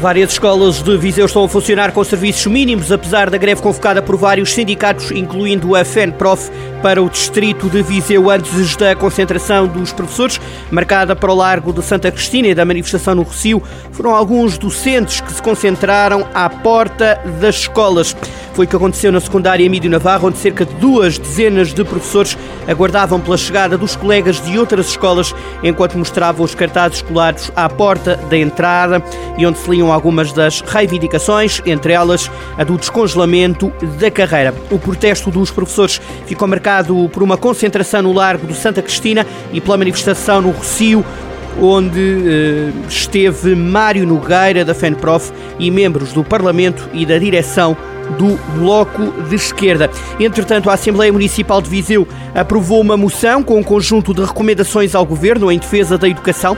Várias escolas de Viseu estão a funcionar com serviços mínimos, apesar da greve convocada por vários sindicatos, incluindo a FENPROF, para o distrito de Viseu antes da concentração dos professores, marcada para o Largo de Santa Cristina e da manifestação no Recio. Foram alguns docentes que se concentraram à porta das escolas. Foi o que aconteceu na secundária Emílio Navarro, onde cerca de duas dezenas de professores aguardavam pela chegada dos colegas de outras escolas, enquanto mostravam os cartazes escolares à porta da entrada e onde se liam algumas das reivindicações, entre elas a do descongelamento da carreira. O protesto dos professores ficou marcado por uma concentração no Largo do Santa Cristina e pela manifestação no Rocio, onde eh, esteve Mário Nogueira, da FENPROF, e membros do Parlamento e da direção do Bloco de Esquerda. Entretanto, a Assembleia Municipal de Viseu aprovou uma moção com um conjunto de recomendações ao Governo em defesa da educação.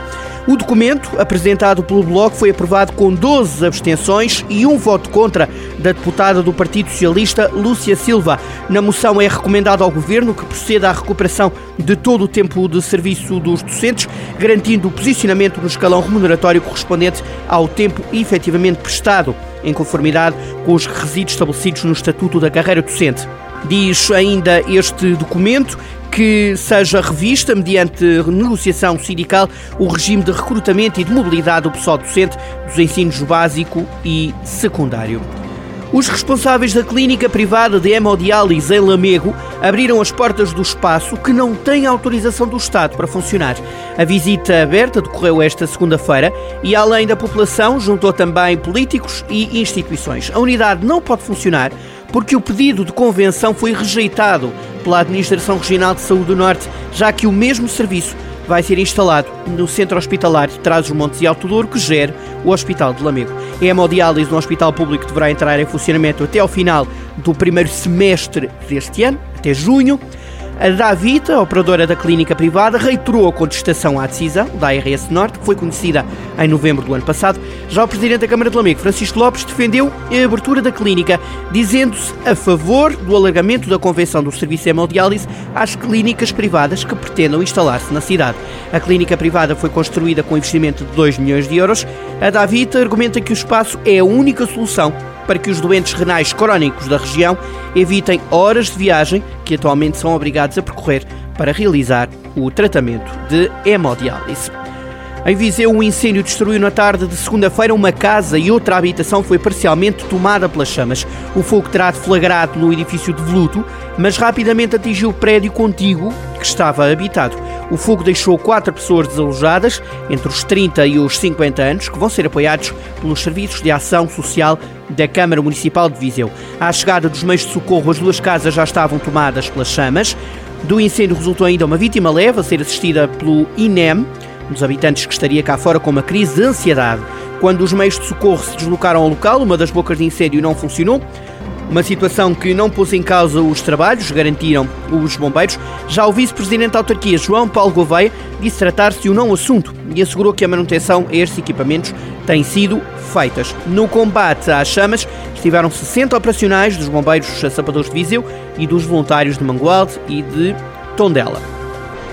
O documento, apresentado pelo Bloco, foi aprovado com 12 abstenções e um voto contra da deputada do Partido Socialista, Lúcia Silva. Na moção é recomendado ao Governo que proceda à recuperação de todo o tempo de serviço dos docentes, garantindo o posicionamento no escalão remuneratório correspondente ao tempo efetivamente prestado em conformidade com os requisitos estabelecidos no Estatuto da Carreira Docente. Diz ainda este documento que seja revista, mediante negociação sindical, o regime de recrutamento e de mobilidade do pessoal docente dos ensinos básico e secundário. Os responsáveis da clínica privada de hemodiálise em Lamego abriram as portas do espaço que não tem autorização do Estado para funcionar. A visita aberta decorreu esta segunda-feira e, além da população, juntou também políticos e instituições. A unidade não pode funcionar porque o pedido de convenção foi rejeitado pela Administração Regional de Saúde do Norte, já que o mesmo serviço vai ser instalado no Centro Hospitalar de Trás-os-Montes e Alto Douro, que gera o Hospital de Lamego. A hemodiálise no Hospital Público deverá entrar em funcionamento até ao final do primeiro semestre deste ano, até junho. A Davita, operadora da clínica privada, reiterou a contestação à decisão da ARS Norte, que foi conhecida em novembro do ano passado. Já o presidente da Câmara de Lamego, Francisco Lopes, defendeu a abertura da clínica, dizendo-se a favor do alargamento da convenção do serviço de hemodiálise às clínicas privadas que pretendam instalar-se na cidade. A clínica privada foi construída com investimento de 2 milhões de euros. A Davita argumenta que o espaço é a única solução para que os doentes renais crónicos da região evitem horas de viagem que atualmente são obrigados a percorrer para realizar o tratamento de hemodiálise. Em Viseu, um incêndio destruiu na tarde de segunda-feira uma casa e outra habitação foi parcialmente tomada pelas chamas. O fogo terá deflagrado no edifício de Voluto, mas rapidamente atingiu o prédio contíguo que estava habitado. O fogo deixou quatro pessoas desalojadas, entre os 30 e os 50 anos, que vão ser apoiados pelos serviços de ação social da Câmara Municipal de Viseu. À chegada dos meios de socorro, as duas casas já estavam tomadas pelas chamas. Do incêndio resultou ainda uma vítima leve a ser assistida pelo INEM, um dos habitantes que estaria cá fora com uma crise de ansiedade. Quando os meios de socorro se deslocaram ao local, uma das bocas de incêndio não funcionou. Uma situação que não pôs em causa os trabalhos, garantiram os bombeiros. Já o vice-presidente da autarquia, João Paulo Gouveia, disse tratar-se de um não assunto e assegurou que a manutenção a estes equipamentos tem sido feitas. No combate às chamas estiveram 60 operacionais dos bombeiros sapadores de Viseu e dos voluntários de Mangualde e de Tondela.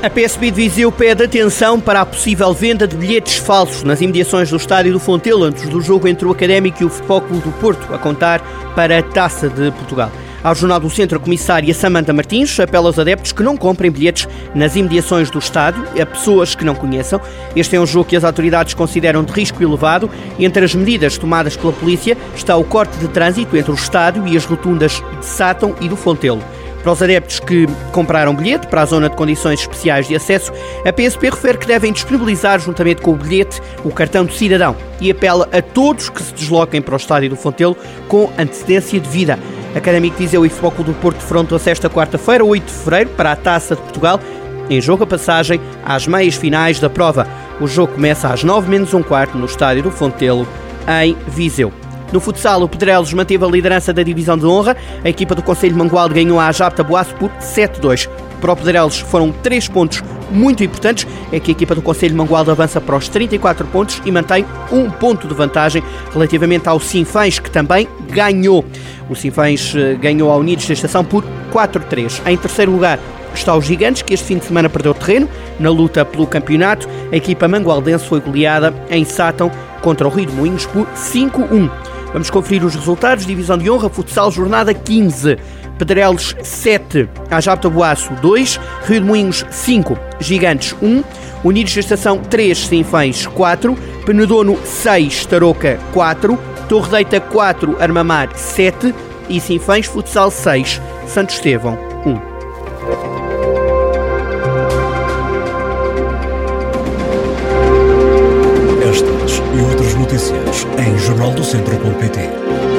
A PSB de Viseu pede atenção para a possível venda de bilhetes falsos nas imediações do estádio do Fontelo antes do jogo entre o Académico e o Futebol Clube do Porto, a contar para a Taça de Portugal. Ao Jornal do Centro, a comissária Samanta Martins apela aos adeptos que não comprem bilhetes nas imediações do estádio, a pessoas que não conheçam. Este é um jogo que as autoridades consideram de risco elevado. Entre as medidas tomadas pela polícia está o corte de trânsito entre o estádio e as rotundas de Sátão e do Fontelo. Para os adeptos que compraram bilhete para a zona de condições especiais de acesso, a PSP refere que devem disponibilizar, juntamente com o bilhete, o cartão de cidadão e apela a todos que se desloquem para o estádio do Fontelo com antecedência de vida. Académico Viseu e Futebol Clube do Porto defrontam-se esta quarta-feira, 8 de fevereiro, para a Taça de Portugal, em jogo a passagem às meias finais da prova. O jogo começa às 9 menos um quarto no estádio do Fontelo, em Viseu. No futsal, o Pedrelos manteve a liderança da divisão de honra. A equipa do Conselho Mangualde ganhou a Ajapta Boaço por 7-2. Para o Pedrelos foram 3 pontos muito importantes é que a equipa do Conselho Mangualde avança para os 34 pontos e mantém um ponto de vantagem relativamente ao Sinfãs, que também ganhou. O Sinfãs eh, ganhou ao Unidos da Estação por 4-3. Em terceiro lugar, está os Gigantes, que este fim de semana perdeu terreno na luta pelo campeonato. A equipa mangualdense foi goleada em Sátão contra o Rio de Moinhos por 5-1. Vamos conferir os resultados. Divisão de honra, futsal, jornada 15. Pedrelos 7, Ajapta Boaço 2, Rio de Moinhos 5, Gigantes 1, Unidos da Estação 3, Sinfãs 4, Penedono 6, Tarouca 4, Torre Deita 4, Armamar 7 e Sinfãs Futsal 6, Santo Estevão notícias em jornaldocentro.pt.